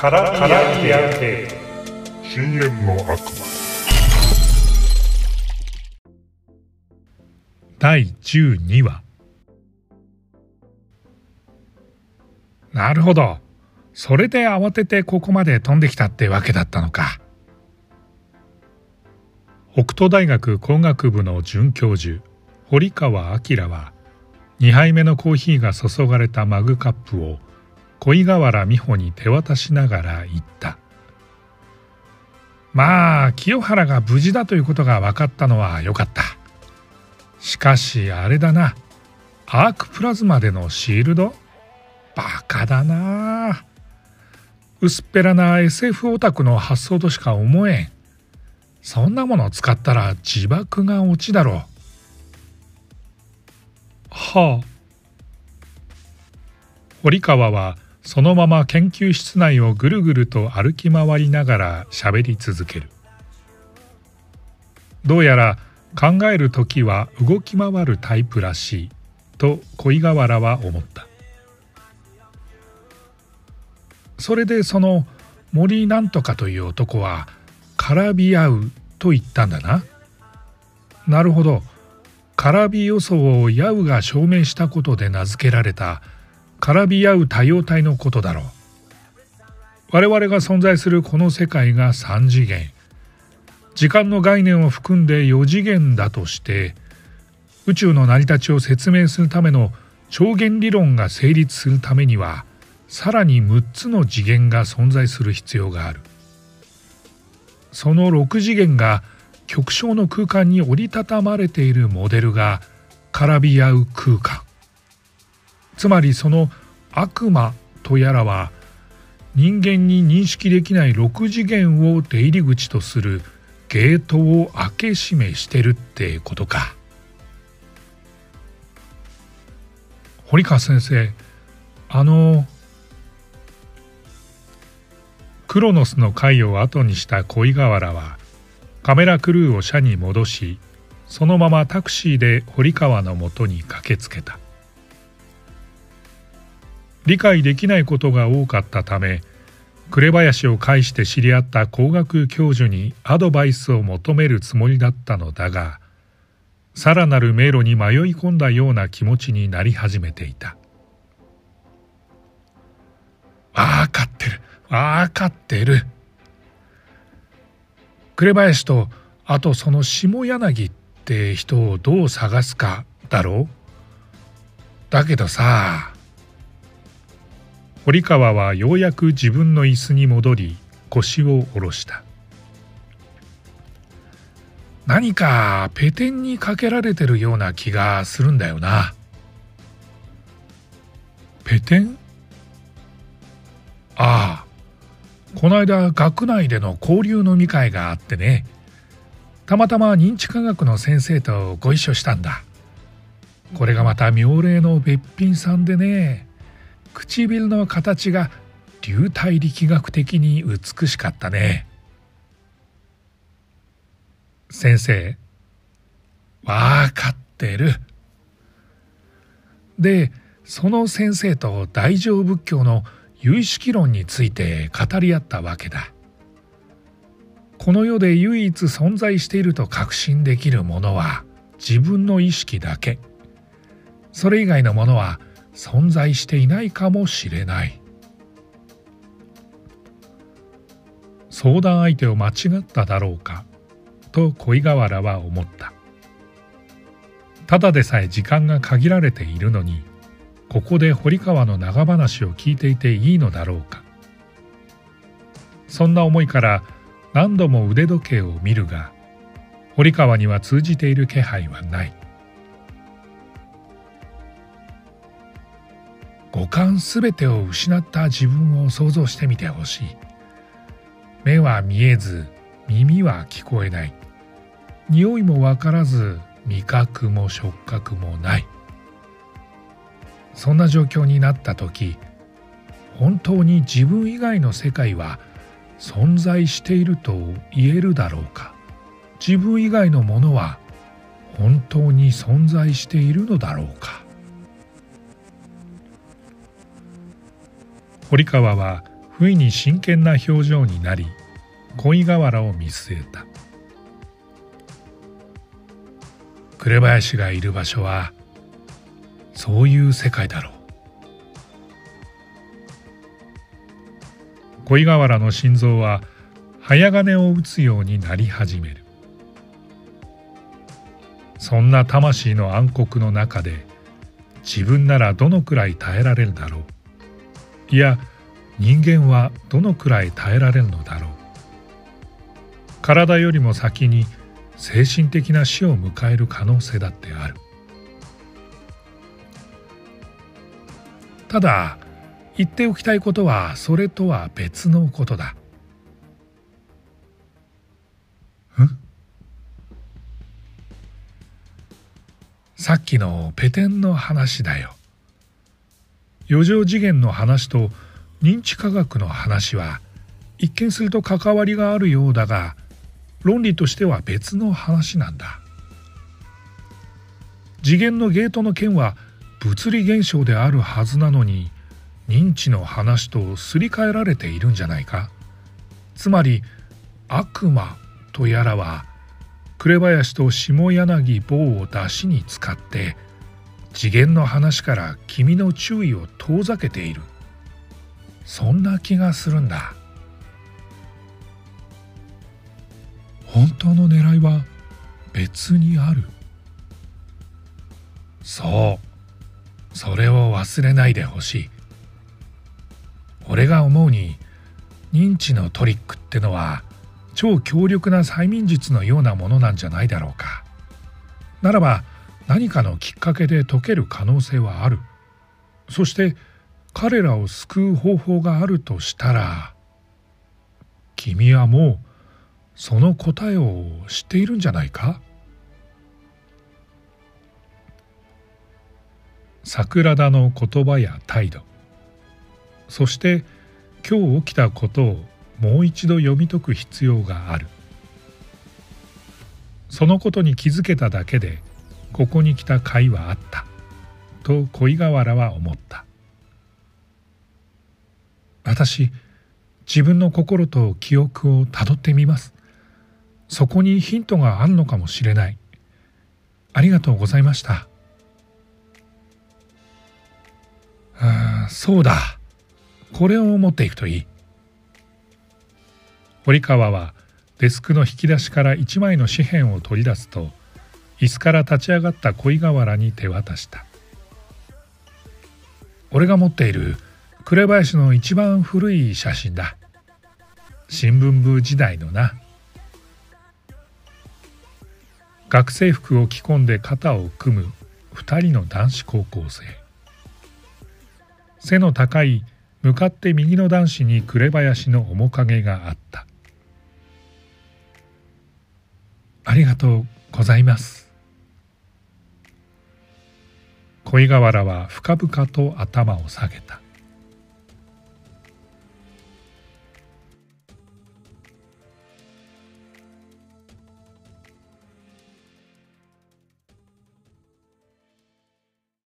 カラビア系。深淵の悪魔。第12話。なるほど。それで慌ててここまで飛んできたってわけだったのか。北斗大学工学部の准教授堀川明は2杯目のコーヒーが注がれたマグカップを恋河原美穂に手渡しながら言った。まあ清原が無事だということが分かったのはよかった。しかしあれだな。アークプラズマでのシールド？バカだな。薄っぺらな SF オタクの発想としか思えん。そんなものを使ったら自爆が落ちだろう。はあ。堀川はそのまま研究室内をぐるぐると歩き回りながら喋り続ける。どうやら考える時は動き回るタイプらしいと恋河原は思った。それでその森なんとかという男は絡み合うと言ったんだな。なるほど。絡み予想をヤウが証明したことで名付けられた絡み合う多様体のことだろう。我々が存在するこの世界が3次元。時間の概念を含んで4次元だとして宇宙の成り立ちを説明するための超弦理論が成立するためにはさらに6つの次元が存在する必要がある。その6次元が極小の空間に折りたたまれているモデルが絡み合う空間。つまりその悪魔とやらは人間に認識できない6次元を出入り口とするゲートを開け閉めしてるってことか。堀川先生あのクロノスの会を後にした恋河原はカメラクルーを社に戻しそのままタクシーで堀川のもとに駆けつけた。理解できないことが多かったため紅林を介して知り合った工学教授にアドバイスを求めるつもりだったのだがさらなる迷路に迷い込んだような気持ちになり始めていた。分かってる。分かってる。紅林とあとその下柳って人をどう探すかだろう。だけどさ堀川はようやく自分の椅子に戻り腰を下ろした。何かペテンにかけられてるような気がするんだよな。ペテン？ああ。この間学内での交流飲み会があってね。たまたま認知科学の先生とご一緒したんだ。これがまた妙齢のべっぴんさんでね。唇の形が流体力学的に美しかったね。先生わかってる。でその先生と大乗仏教の有意識論について語り合ったわけだ。この世で唯一存在していると確信できるものは自分の意識だけ。それ以外のものは存在していないかもしれない。相談相手を間違っただろうかと恋河原は思った。ただでさえ時間が限られているのにここで堀川の長話を聞いていていいのだろうか。そんな思いから何度も腕時計を見るが堀川には通じている気配はない。五感すべてを失った自分を想像してみてほしい。目は見えず耳は聞こえない。匂いもわからず味覚も触覚もない。そんな状況になった時本当に自分以外の世界は存在していると言えるだろうか。自分以外のものは本当に存在しているのだろうか。堀川は不意に真剣な表情になり恋河原を見据えた。紅林がいる場所はそういう世界だろう。恋河原の心臓は早金を打つようになり始める。そんな魂の暗黒の中で自分ならどのくらい耐えられるだろう。いや人間はどのくらい耐えられるのだろう。体よりも先に精神的な死を迎える可能性だってある。ただ言っておきたいことはそれとは別のことだ。さっきのペテンの話だよ。余剰次元の話と認知科学の話は一見すると関わりがあるようだが論理としては別の話なんだ。次元のゲートの件は物理現象であるはずなのに認知の話とすり替えられているんじゃないか。つまり悪魔とやらは紅林と下柳棒を出しに使って次元の話から君の注意を遠ざけている。そんな気がするんだ。本当の狙いは別にある。そう。それを忘れないでほしい。俺が思うに認知のトリックってのは超強力な催眠術のようなものなんじゃないだろうか。ならば何かのきっかけで解ける可能性はある。そして彼らを救う方法があるとしたら君はもうその答えを知っているんじゃないか？桜田の言葉や態度。そして今日起きたことをもう一度読み解く必要がある。そのことに気づけただけでここに来た甲斐はあった。と恋河原は思った。私自分の心と記憶をたどってみます。そこにヒントがあるのかもしれない。ありがとうございました。ああそうだ。これを持っていくといい。堀川はデスクの引き出しから一枚の紙片を取り出すと椅子から立ち上がった恋河原に手渡した。俺が持っている紅林の一番古い写真だ。新聞部時代のな。学生服を着込んで肩を組む二人の男子高校生。背の高い向かって右の男子に紅林の面影があった。ありがとうございます。恋河原は深々と頭を下げた。